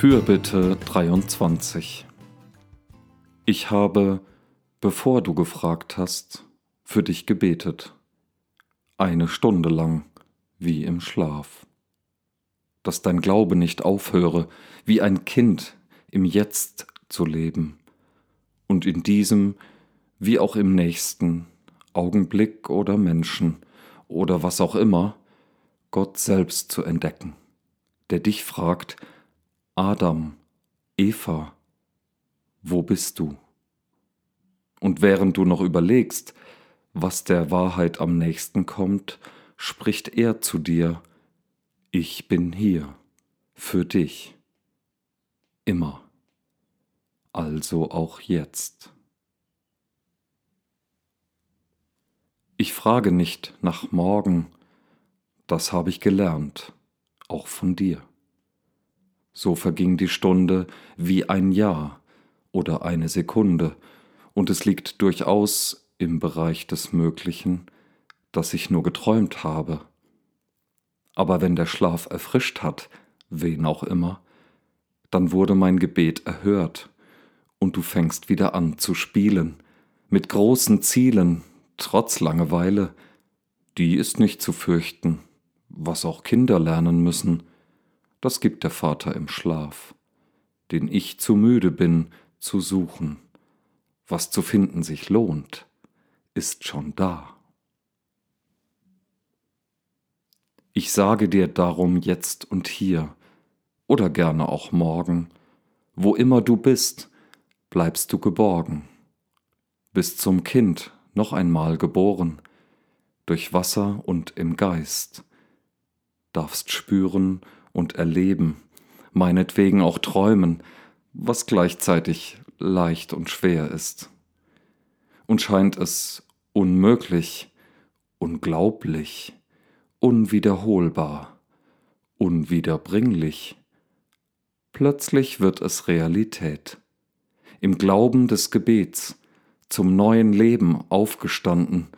Fürbitte 23 Ich habe, bevor du gefragt hast, für dich gebetet, eine Stunde lang wie im Schlaf, dass dein Glaube nicht aufhöre, wie ein Kind im Jetzt zu leben. Und in diesem wie auch im nächsten Augenblick oder Menschen oder was auch immer, Gott selbst zu entdecken, der dich fragt, Adam, Eva, wo bist du? Und während du noch überlegst, was der Wahrheit am nächsten kommt, spricht er zu dir, ich bin hier für dich, immer, also auch jetzt. Ich frage nicht nach morgen, das habe ich gelernt, auch von dir. So verging die Stunde wie ein Jahr oder eine Sekunde, und es liegt durchaus im Bereich des Möglichen, dass ich nur geträumt habe. Aber wenn der Schlaf erfrischt hat, wen auch immer, dann wurde mein Gebet erhört, und du fängst wieder an zu spielen, mit großen Zielen, trotz Langeweile, die ist nicht zu fürchten, was auch Kinder lernen müssen, das gibt der Vater im Schlaf, den ich zu müde bin zu suchen. Was zu finden sich lohnt, ist schon da. Ich sage dir darum jetzt und hier, oder gerne auch morgen, wo immer du bist, bleibst du geborgen, bist zum Kind noch einmal geboren, durch Wasser und im Geist, darfst spüren und erleben, meinetwegen auch träumen, was gleichzeitig leicht und schwer ist. Und scheint es unmöglich, unglaublich, unwiederholbar, unwiederbringlich. Plötzlich wird es Realität. Im Glauben des Gebets, zum neuen Leben aufgestanden,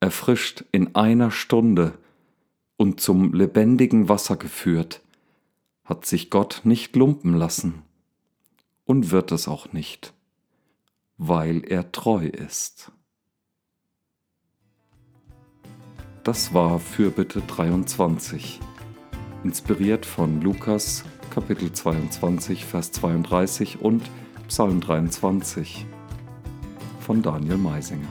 erfrischt in einer Stunde und zum lebendigen Wasser geführt, hat sich Gott nicht lumpen lassen und wird es auch nicht, weil er treu ist. Das war Fürbitte 23, inspiriert von Lukas Kapitel 22, Vers 32 und Psalm 23 von Daniel Meisinger.